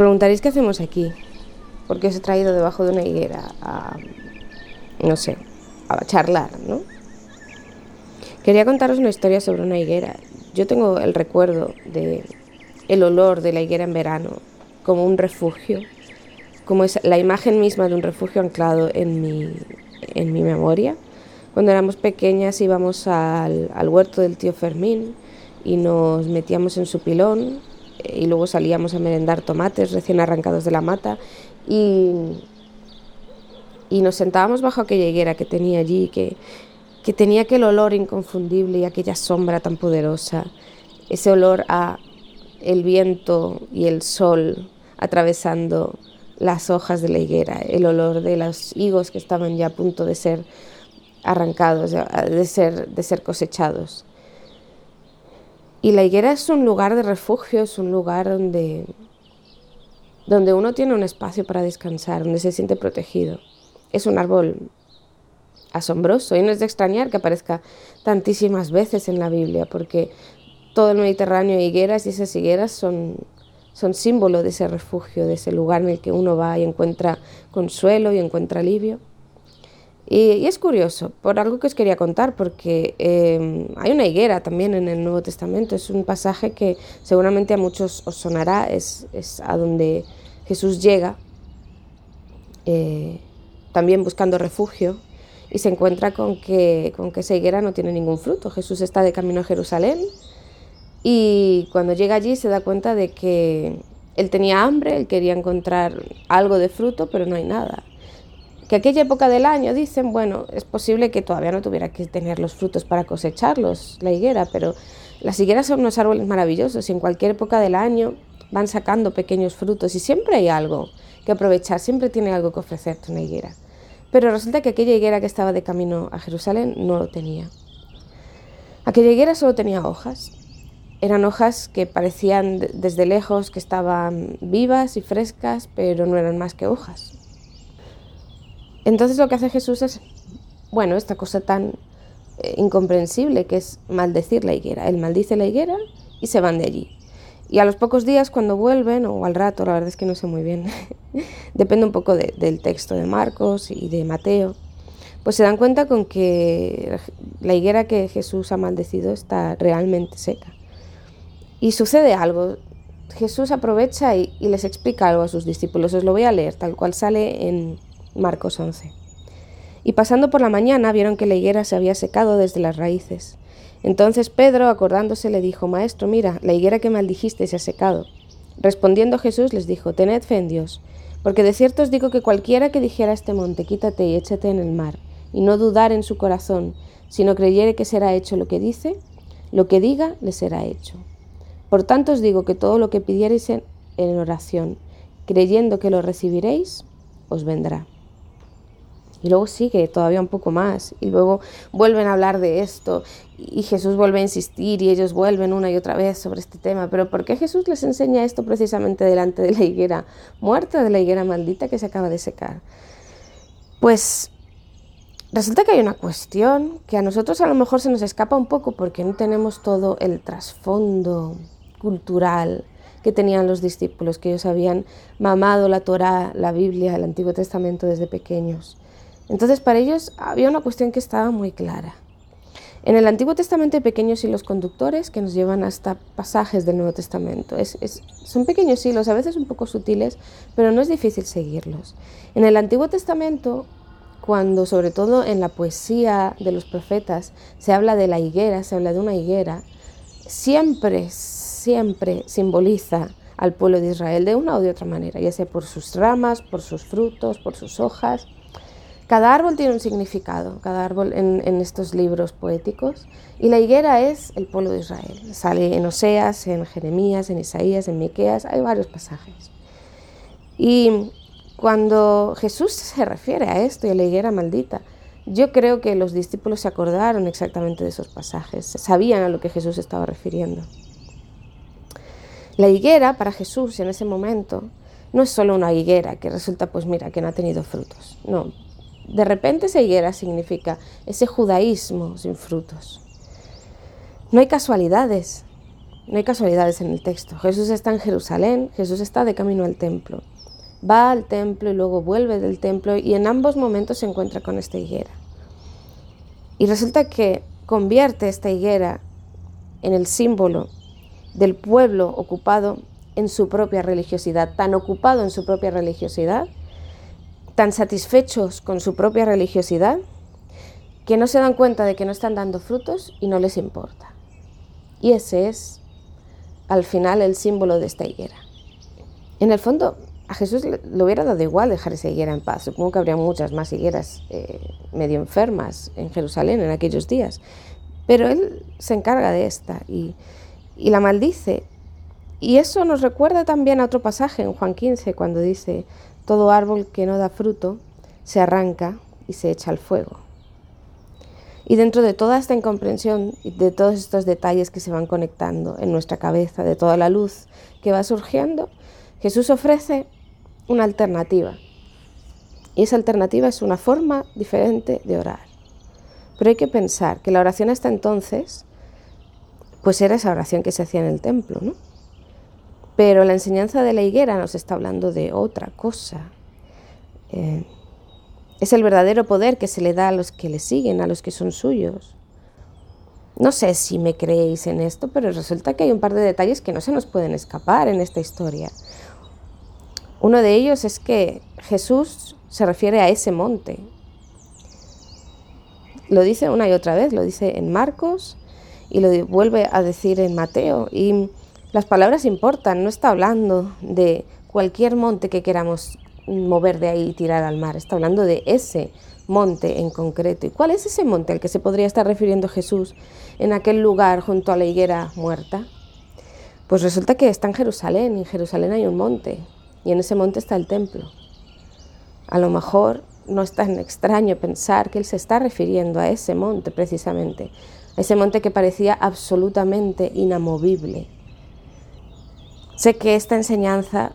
preguntaréis qué hacemos aquí, porque os he traído debajo de una higuera a, no sé, a charlar, ¿no? Quería contaros una historia sobre una higuera. Yo tengo el recuerdo de el olor de la higuera en verano como un refugio, como es la imagen misma de un refugio anclado en mi, en mi memoria. Cuando éramos pequeñas íbamos al, al huerto del tío Fermín y nos metíamos en su pilón y luego salíamos a merendar tomates recién arrancados de la mata y, y nos sentábamos bajo aquella higuera que tenía allí, que, que tenía aquel olor inconfundible y aquella sombra tan poderosa, ese olor a el viento y el sol atravesando las hojas de la higuera, el olor de los higos que estaban ya a punto de ser arrancados, de ser, de ser cosechados. Y la higuera es un lugar de refugio, es un lugar donde, donde uno tiene un espacio para descansar, donde se siente protegido. Es un árbol asombroso y no es de extrañar que aparezca tantísimas veces en la Biblia, porque todo el Mediterráneo higueras y esas higueras son, son símbolo de ese refugio, de ese lugar en el que uno va y encuentra consuelo y encuentra alivio. Y, es curioso, por algo que os quería contar, porque em, hay una higuera también en el Nuevo Testamento, es un pasaje que seguramente a muchos os sonará, es, a donde Jesús llega, eh, también buscando refugio, y se encuentra con que, con que esa higuera no tiene ningún fruto. Jesús está de camino a Jerusalén y cuando llega allí se da cuenta de que él tenía hambre, él quería encontrar algo de fruto, pero no hay nada que aquella época del año dicen, bueno, es posible que todavía no tuviera que tener los frutos para cosecharlos, la higuera, pero las higueras son unos árboles maravillosos y en cualquier época del año van sacando pequeños frutos y siempre hay algo que aprovechar, siempre tiene algo que ofrecerte una higuera. Pero resulta que aquella higuera que estaba de camino a Jerusalén no lo tenía. Aquella higuera solo tenía hojas. Eran hojas que parecían desde lejos que estaban vivas y frescas, pero no eran más que hojas. Entonces lo que hace Jesús es, bueno, esta cosa tan eh, incomprensible que es maldecir la higuera. Él maldice la higuera y se van de allí. Y a los pocos días cuando vuelven, o al rato, la verdad es que no sé muy bien, depende un poco del texto de Marcos y de Mateo, pues se dan cuenta con que la higuera que Jesús ha maldecido está realmente seca. Y sucede algo. Jesús aprovecha y les explica algo a sus discípulos. Os lo voy a leer, tal cual sale en, Marcos 11. Y pasando por la mañana vieron que la higuera se había secado desde las raíces. Entonces Pedro, acordándose, le dijo, Maestro, mira, la higuera que maldijiste se ha secado. Respondiendo Jesús les dijo, Tened fe en Dios, porque de cierto os digo que cualquiera que dijera a este monte, quítate y échate en el mar, y no dudar en su corazón, sino creyere que será hecho lo que dice, lo que diga le será hecho. Por tanto os digo que todo lo que pidiereis en, en oración, creyendo que lo recibiréis, os vendrá. Y luego sigue todavía un poco más. Y luego vuelven a hablar de esto. Y Jesús vuelve a insistir y ellos vuelven una y otra vez sobre este tema. Pero ¿por qué Jesús les enseña esto precisamente delante de la higuera muerta, de la higuera maldita que se acaba de secar? Pues resulta que hay una cuestión que a nosotros a lo mejor se nos escapa un poco porque no tenemos todo el trasfondo cultural que tenían los discípulos, que ellos habían mamado la Torá, la Biblia, el Antiguo Testamento desde pequeños. Entonces para ellos había una cuestión que estaba muy clara. En el Antiguo Testamento hay pequeños hilos conductores que nos llevan hasta pasajes del Nuevo Testamento. son pequeños hilos, a veces un poco sutiles, pero no es difícil seguirlos. En el Antiguo Testamento, cuando sobre todo en la poesía de los profetas se habla de la higuera, se habla de una higuera, siempre, siempre simboliza al pueblo de Israel de una o de otra manera, ya sea por sus ramas, por sus frutos, por sus hojas. Cada árbol tiene un significado, cada árbol en, estos libros poéticos, y la higuera es el pueblo de Israel. Sale en Oseas, en Jeremías, en Isaías, en Miqueas, hay varios pasajes. Y cuando Jesús se refiere a esto y a la higuera maldita, yo creo que los discípulos se acordaron exactamente de esos pasajes, sabían a lo que Jesús estaba refiriendo. La higuera para Jesús en ese momento no es solo una higuera que resulta, pues mira, que no ha tenido frutos. No, de repente esa higuera significa ese judaísmo sin frutos. No hay casualidades. no hay casualidades en el texto. Jesús está en Jerusalén, Jesús está de camino al templo. Va al templo y luego vuelve del templo y en ambos momentos se encuentra con esta higuera. Y resulta que convierte esta higuera en el símbolo del pueblo ocupado en su propia religiosidad, tan ocupado en su propia religiosidad, tan satisfechos con su propia religiosidad, que no se dan cuenta de que no están dando frutos y no les importa. Y ese es, al final, el símbolo de esta higuera. En el fondo, a Jesús le, hubiera dado igual dejar esa higuera en paz. Supongo que habría muchas más higueras eh, medio enfermas en Jerusalén en aquellos días. Pero Él se encarga de esta y, y la maldice. Y eso nos recuerda también a otro pasaje en Juan 15, cuando dice, todo árbol que no da fruto se arranca y se echa al fuego. Y dentro de toda esta incomprensión y de todos estos detalles que se van conectando en nuestra cabeza, de toda la luz que va surgiendo, Jesús ofrece una alternativa. Y esa alternativa es una forma diferente de orar. Pero hay que pensar que la oración hasta entonces, pues era esa oración que se hacía en el templo, ¿no? Pero la enseñanza de la higuera nos está hablando de otra cosa. Eh, es el verdadero poder que se le da a los que le siguen, a los que son suyos. No sé si me creéis en esto, pero resulta que hay un par de detalles que no se nos pueden escapar en esta historia. Uno de ellos es que Jesús se refiere a ese monte. Lo dice una y otra vez, lo dice en Marcos y lo vuelve a decir en Mateo. Y las palabras importan, no está hablando de cualquier monte que queramos mover de ahí y tirar al mar, está hablando de ese monte en concreto. ¿Y cuál es ese monte al que se podría estar refiriendo Jesús en aquel lugar junto a la higuera muerta? Pues resulta que está en Jerusalén y en Jerusalén hay un monte y en ese monte está el templo. A lo mejor no es tan extraño pensar que él se está refiriendo a ese monte precisamente, a ese monte que parecía absolutamente inamovible. Sé que esta enseñanza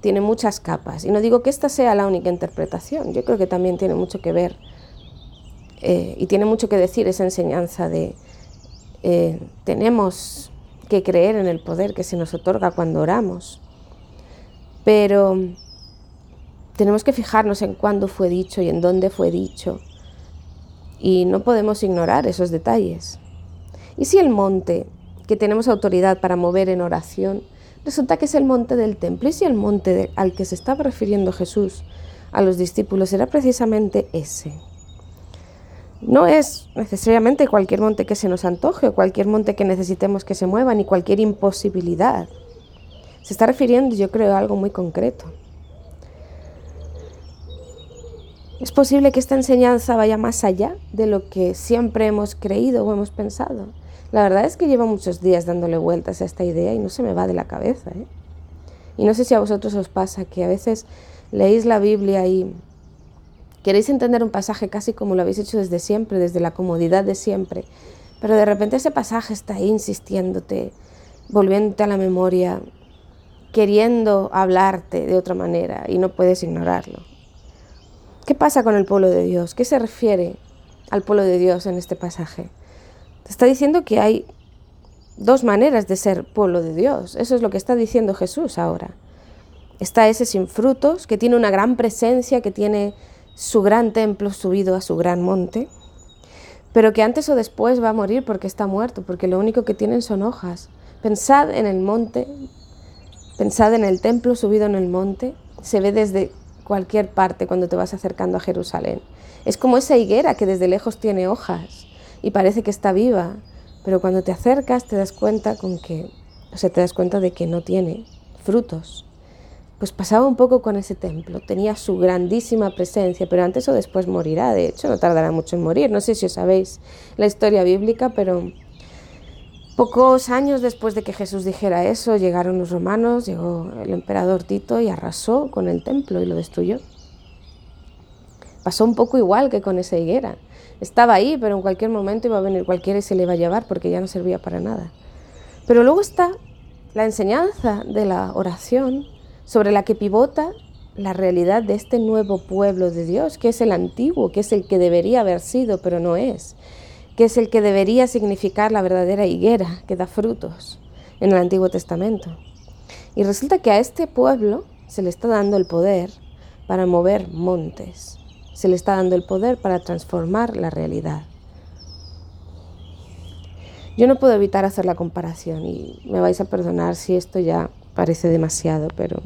tiene muchas capas y no digo que esta sea la única interpretación, yo creo que también tiene mucho que ver eh, y tiene mucho que decir esa enseñanza de eh, tenemos que creer en el poder que se nos otorga cuando oramos pero tenemos que fijarnos en cuándo fue dicho y en dónde fue dicho. Y no podemos ignorar esos detalles. ¿Y si el monte que tenemos autoridad para mover en oración resulta que es el monte del templo? ¿Y si el monte al que se estaba refiriendo Jesús a los discípulos era precisamente ese? No es necesariamente cualquier monte que se nos antoje o cualquier monte que necesitemos que se mueva, ni cualquier imposibilidad. Se está refiriendo, yo creo, a algo muy concreto. Es posible que esta enseñanza vaya más allá de lo que siempre hemos creído o hemos pensado. La verdad es que llevo muchos días dándole vueltas a esta idea y no se me va de la cabeza. ¿eh? Y no sé si a vosotros os pasa que a veces leéis la Biblia y queréis entender un pasaje casi como lo habéis hecho desde siempre, desde la comodidad de siempre, pero de repente ese pasaje está ahí insistiéndote, volviéndote a la memoria, queriendo hablarte de otra manera y no puedes ignorarlo. ¿Qué pasa con el pueblo de Dios? ¿Qué se refiere al pueblo de Dios en este pasaje? Te está diciendo que hay dos maneras de ser pueblo de Dios. Eso es lo que está diciendo Jesús ahora. Está ese sin frutos, que tiene una gran presencia, que tiene su gran templo subido a su gran monte, pero que antes o después va a morir porque está muerto, porque lo único que tienen son hojas. Pensad en el monte Pensad en el templo subido en el monte, se ve desde cualquier parte cuando te vas acercando a Jerusalén. Es como esa higuera que desde lejos tiene hojas y parece que está viva, pero cuando te acercas te das cuenta con que, o sea, te das cuenta de que no tiene frutos. Pues pasaba un poco con ese templo, tenía su grandísima presencia, pero antes o después morirá, de hecho no tardará mucho en morir. No sé si os sabéis la historia bíblica, pero Pocos años después de que Jesús dijera eso, llegaron los romanos, llegó el emperador Tito y arrasó con el templo y lo destruyó. Pasó un poco igual que con esa higuera. Estaba ahí, pero en cualquier momento iba a venir cualquiera y se le iba a llevar porque ya no servía para nada. Pero luego está la enseñanza de la oración sobre la que pivota la realidad de este nuevo pueblo de Dios, que es el antiguo, que es el que debería haber sido, pero no es que es el que debería significar la verdadera higuera que da frutos, en el Antiguo Testamento. Y resulta que a este pueblo se le está dando el poder para mover montes, se le está dando el poder para transformar la realidad. Yo no puedo evitar hacer la comparación y me vais a perdonar si esto ya parece demasiado, pero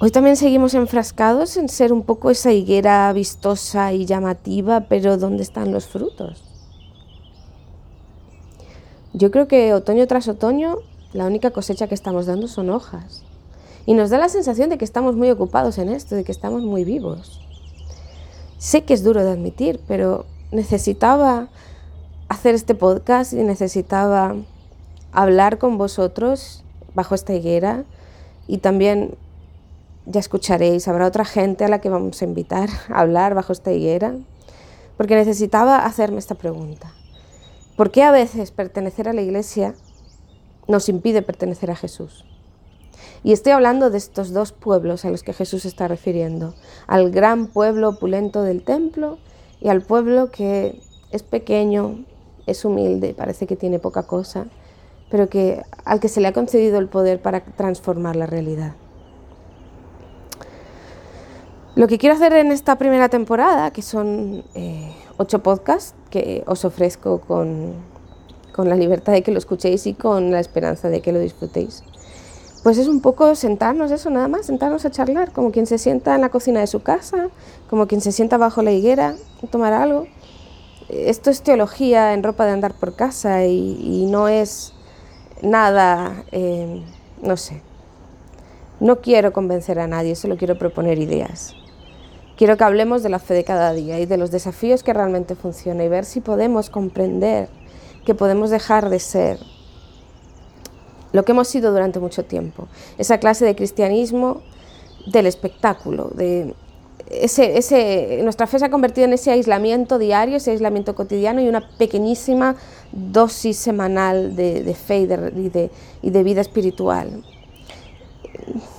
hoy también seguimos enfrascados en ser un poco esa higuera vistosa y llamativa, pero ¿dónde están los frutos? Yo creo que otoño tras otoño la única cosecha que estamos dando son hojas. Y nos da la sensación de que estamos muy ocupados en esto, de que estamos muy vivos. Sé que es duro de admitir, pero necesitaba hacer este podcast y necesitaba hablar con vosotros bajo esta higuera y también ya escucharéis, habrá otra gente a la que vamos a invitar a hablar bajo esta higuera, porque necesitaba hacerme esta pregunta. ¿Por qué a veces pertenecer a la iglesia nos impide pertenecer a Jesús? Y estoy hablando de estos dos pueblos a los que Jesús está refiriendo, al gran pueblo opulento del templo y al pueblo que es pequeño, es humilde, parece que tiene poca cosa, pero que, al que se le ha concedido el poder para transformar la realidad. Lo que quiero hacer en esta primera temporada, que son eh, ocho podcasts que os ofrezco con, con la libertad de que lo escuchéis y con la esperanza de que lo disfrutéis, pues es un poco sentarnos, eso nada más, sentarnos a charlar, como quien se sienta en la cocina de su casa, como quien se sienta bajo la higuera y tomar algo. Esto es teología en ropa de andar por casa y, no es nada, eh, no sé. No quiero convencer a nadie, solo quiero proponer ideas. Quiero que hablemos de la fe de cada día y de los desafíos que realmente funcionan y ver si podemos comprender que podemos dejar de ser lo que hemos sido durante mucho tiempo, esa clase de cristianismo del espectáculo, de ese, ese, nuestra fe se ha convertido en ese aislamiento diario, ese aislamiento cotidiano y una pequeñísima dosis semanal de, fe y de, y de, vida espiritual.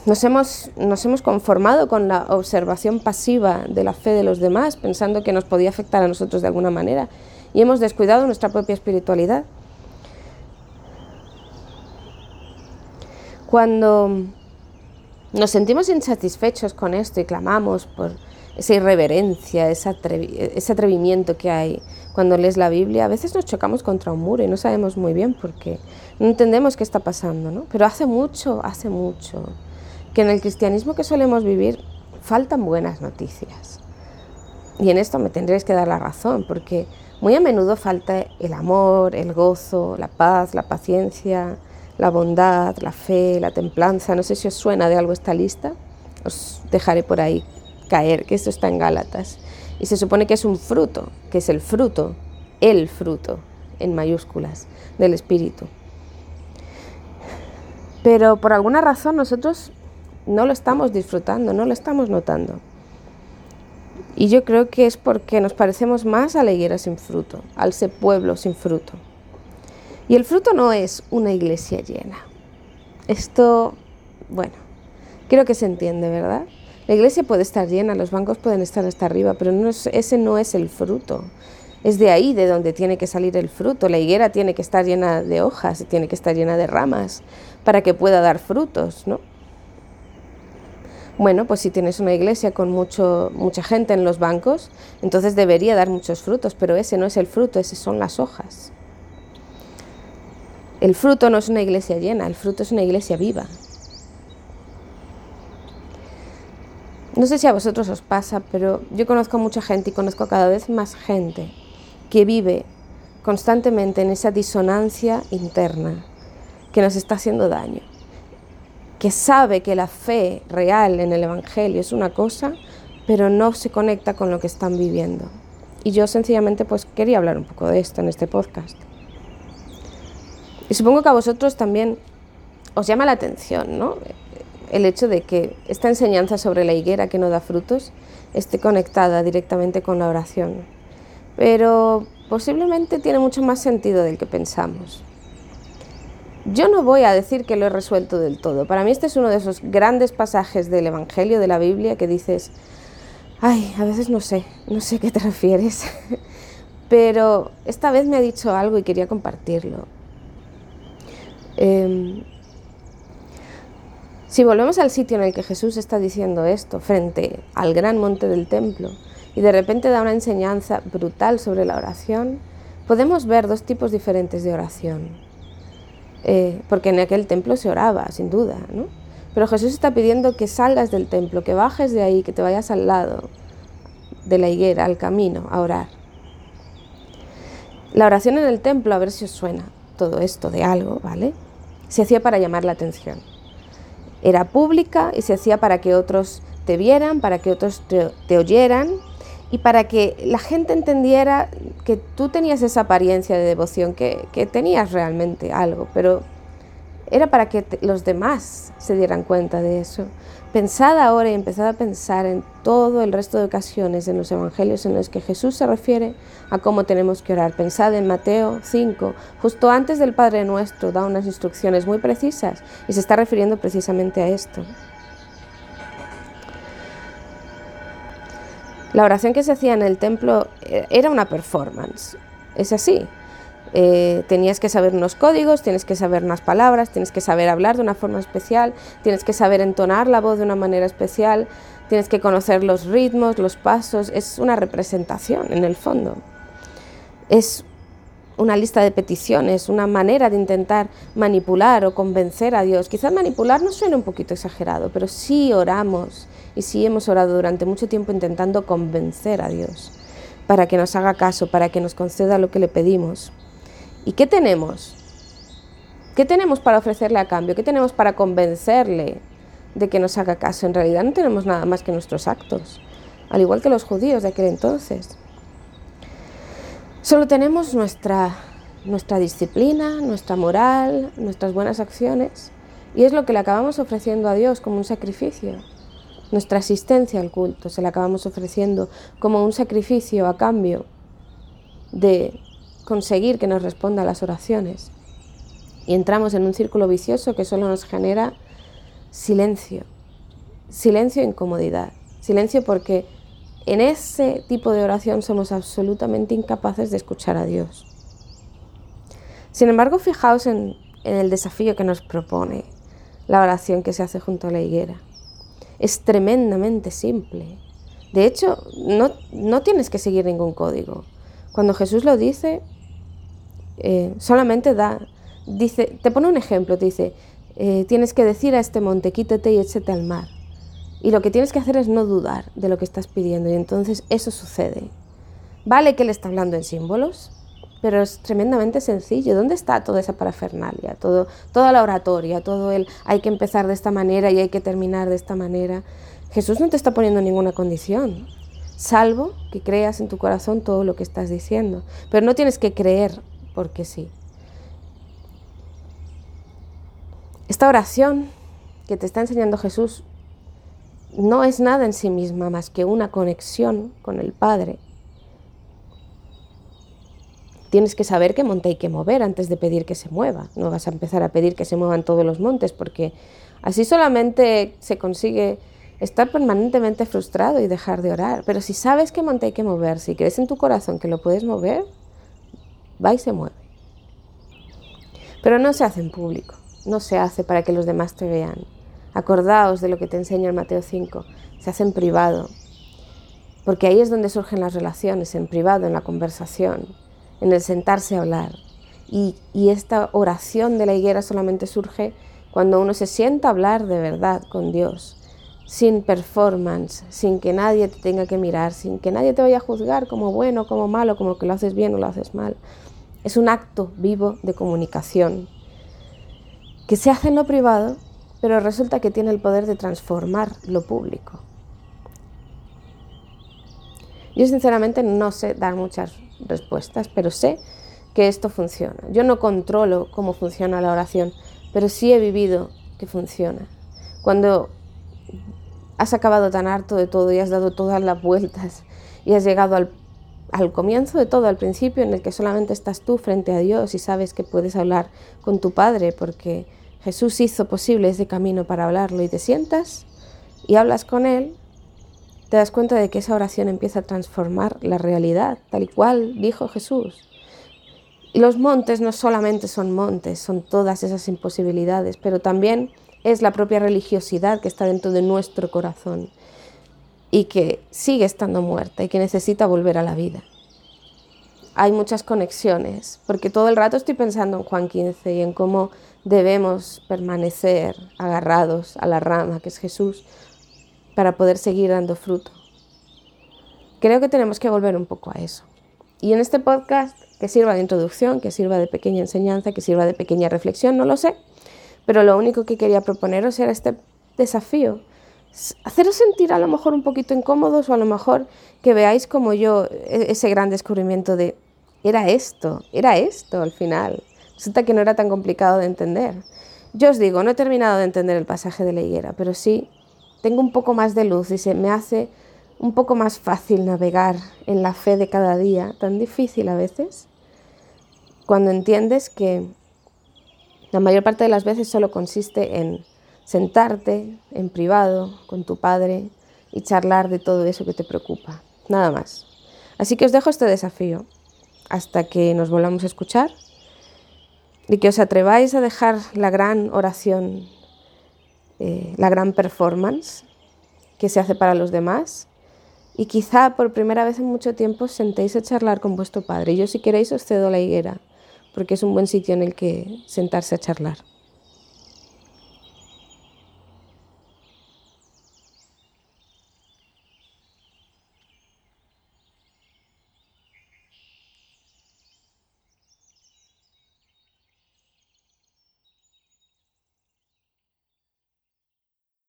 Nos hemos, nos hemos conformado con la observación pasiva de la fe de los demás, pensando que nos podía afectar a nosotros de alguna manera, y hemos descuidado nuestra propia espiritualidad. Cuando nos sentimos insatisfechos con esto y clamamos por esa irreverencia, ese, atrevimiento que hay cuando lees la Biblia, a veces nos chocamos contra un muro y no sabemos muy bien por qué. No entendemos qué está pasando, ¿no? Pero hace mucho, hace mucho que en el cristianismo que solemos vivir faltan buenas noticias. Y en esto me tendréis que dar la razón, porque muy a menudo falta el amor, el gozo, la paz, la paciencia, la bondad, la fe, la templanza. No sé si os suena de algo esta lista. Os dejaré por ahí caer, que esto está en Gálatas. Y se supone que es un fruto, que es el fruto, el fruto, en mayúsculas, del Espíritu. Pero por alguna razón nosotros no lo estamos disfrutando, no lo estamos notando. Y yo creo que es porque nos parecemos más a la higuera sin fruto, al ese pueblo sin fruto. Y el fruto no es una iglesia llena. Esto, bueno, creo que se entiende, ¿verdad? La iglesia puede estar llena, los bancos pueden estar hasta arriba, pero no ese no es el fruto. Es de ahí de donde tiene que salir el fruto. La higuera tiene que estar llena de hojas, tiene que estar llena de ramas para que pueda dar frutos, ¿no? Bueno, pues si tienes una iglesia con mucho, mucha gente en los bancos, entonces debería dar muchos frutos, pero ese no es el fruto, ese son las hojas. El fruto no es una iglesia llena, el fruto es una iglesia viva. No sé si a vosotros os pasa, pero yo conozco mucha gente y conozco cada vez más gente que vive constantemente en esa disonancia interna que nos está haciendo daño, que sabe que la fe real en el Evangelio es una cosa, pero no se conecta con lo que están viviendo. Y yo sencillamente pues quería hablar un poco de esto en este podcast. Y supongo que a vosotros también os llama la atención, ¿no? El hecho de que esta enseñanza sobre la higuera que no da frutos esté conectada directamente con la oración. Pero posiblemente tiene mucho más sentido del que pensamos. Yo no voy a decir que lo he resuelto del todo. Para mí este es uno de esos grandes pasajes del Evangelio, de la Biblia, que dices, ay, a veces no sé, no sé a qué te refieres. Pero esta vez me ha dicho algo y quería compartirlo. Em, si volvemos al sitio en el que Jesús está diciendo esto, frente al gran monte del templo, y de repente da una enseñanza brutal sobre la oración, podemos ver dos tipos diferentes de oración. Eh, porque en aquel templo se oraba, sin duda, ¿no? Pero Jesús está pidiendo que salgas del templo, que bajes de ahí, que te vayas al lado de la higuera, al camino, a orar. La oración en el templo, a ver si os suena todo esto de algo, ¿vale? Se hacía para llamar la atención era pública y se hacía para que otros te vieran, para que otros te, oyeran y para que la gente entendiera que tú tenías esa apariencia de devoción, que, que tenías realmente algo, pero era para que los demás se dieran cuenta de eso. Pensad ahora y empezad a pensar en todo el resto de ocasiones en los evangelios en los que Jesús se refiere a cómo tenemos que orar. Pensad en Mateo 5, justo antes del Padre Nuestro, da unas instrucciones muy precisas y se está refiriendo precisamente a esto. La oración que se hacía en el templo eh, era una performance, es así, eh, tenías que saber unos códigos, tienes que saber unas palabras, tienes que saber hablar de una forma especial, tienes que saber entonar la voz de una manera especial, tienes que conocer los ritmos, los pasos, es una representación en el fondo. Es una lista de peticiones, una manera de intentar manipular o convencer a Dios. Quizás manipular no suena un poquito exagerado, pero sí oramos y sí hemos orado durante mucho tiempo intentando convencer a Dios para que nos haga caso, para que nos conceda lo que le pedimos. ¿Y qué tenemos? ¿Qué tenemos para ofrecerle a cambio? ¿Qué tenemos para convencerle de que nos haga caso? En realidad no tenemos nada más que nuestros actos, al igual que los judíos de aquel entonces. Solo tenemos nuestra, nuestra disciplina, nuestra moral, nuestras buenas acciones, y es lo que le acabamos ofreciendo a Dios como un sacrificio. Nuestra asistencia al culto se la acabamos ofreciendo como un sacrificio a cambio de conseguir que nos responda a las oraciones. Y entramos en un círculo vicioso que solo nos genera silencio, silencio e incomodidad. Silencio porque en ese tipo de oración somos absolutamente incapaces de escuchar a Dios. Sin embargo, fijaos en, el desafío que nos propone la oración que se hace junto a la higuera. Es tremendamente simple. De hecho, no, no tienes que seguir ningún código. Cuando Jesús lo dice, eh, solamente da, dice, te pone un ejemplo, te dice, eh, tienes que decir a este monte, quítate y échate al mar. Y lo que tienes que hacer es no dudar de lo que estás pidiendo y entonces eso sucede. Vale que le está hablando en símbolos, pero es tremendamente sencillo. ¿Dónde está toda esa parafernalia? Todo, toda la oratoria, todo el hay que empezar de esta manera y hay que terminar de esta manera. Jesús no te está poniendo ninguna condición salvo que creas en tu corazón todo lo que estás diciendo. Pero no tienes que creer porque sí. Esta oración que te está enseñando Jesús no es nada en sí misma más que una conexión con el Padre. Tienes que saber qué monte hay que mover antes de pedir que se mueva. No vas a empezar a pedir que se muevan todos los montes porque así solamente se consigue estar permanentemente frustrado y dejar de orar. Pero si sabes que monte hay que mover, si crees en tu corazón que lo puedes mover, va y se mueve. Pero no se hace en público, no se hace para que los demás te vean. Acordaos de lo que te enseña en Mateo 5, se hace en privado, porque ahí es donde surgen las relaciones, en privado, en la conversación, en el sentarse a hablar. Y, y esta oración de la higuera solamente surge cuando uno se sienta a hablar de verdad con Dios, sin performance, sin que nadie te tenga que mirar, sin que nadie te vaya a juzgar como bueno, como malo, como que lo haces bien o lo haces mal. Es un acto vivo de comunicación que se hace en lo privado, pero resulta que tiene el poder de transformar lo público. Yo sinceramente no sé dar muchas respuestas, pero sé que esto funciona. Yo no controlo cómo funciona la oración, pero sí he vivido que funciona. Cuando has acabado tan harto de todo y has dado todas las vueltas y has llegado al, comienzo de todo, al principio en el que solamente estás tú frente a Dios y sabes que puedes hablar con tu Padre porque Jesús hizo posible ese camino para hablarlo y te sientas y hablas con Él, te das cuenta de que esa oración empieza a transformar la realidad, tal y cual dijo Jesús. Y los montes no solamente son montes, son todas esas imposibilidades, pero también es la propia religiosidad que está dentro de nuestro corazón y que sigue estando muerta y que necesita volver a la vida. Hay muchas conexiones, porque todo el rato estoy pensando en Juan 15 y en cómo debemos permanecer agarrados a la rama que es Jesús para poder seguir dando fruto. Creo que tenemos que volver un poco a eso. Y en este podcast, que sirva de introducción, que sirva de pequeña enseñanza, que sirva de pequeña reflexión, no lo sé, pero lo único que quería proponeros era este desafío. Haceros sentir a lo mejor un poquito incómodos o a lo mejor que veáis como yo e-, ese gran descubrimiento de era esto, era esto al final. Resulta que no era tan complicado de entender. Yo os digo, no he terminado de entender el pasaje de la higuera, pero sí tengo un poco más de luz y se me hace un poco más fácil navegar en la fe de cada día, tan difícil a veces, cuando entiendes que la mayor parte de las veces solo consiste en sentarte en privado con tu padre y charlar de todo eso que te preocupa, nada más. Así que os dejo este desafío hasta que nos volvamos a escuchar y que os atreváis a dejar la gran oración, eh, la gran performance que se hace para los demás y quizá por primera vez en mucho tiempo sentéis a charlar con vuestro padre. Yo si queréis os cedo la higuera porque es un buen sitio en el que sentarse a charlar.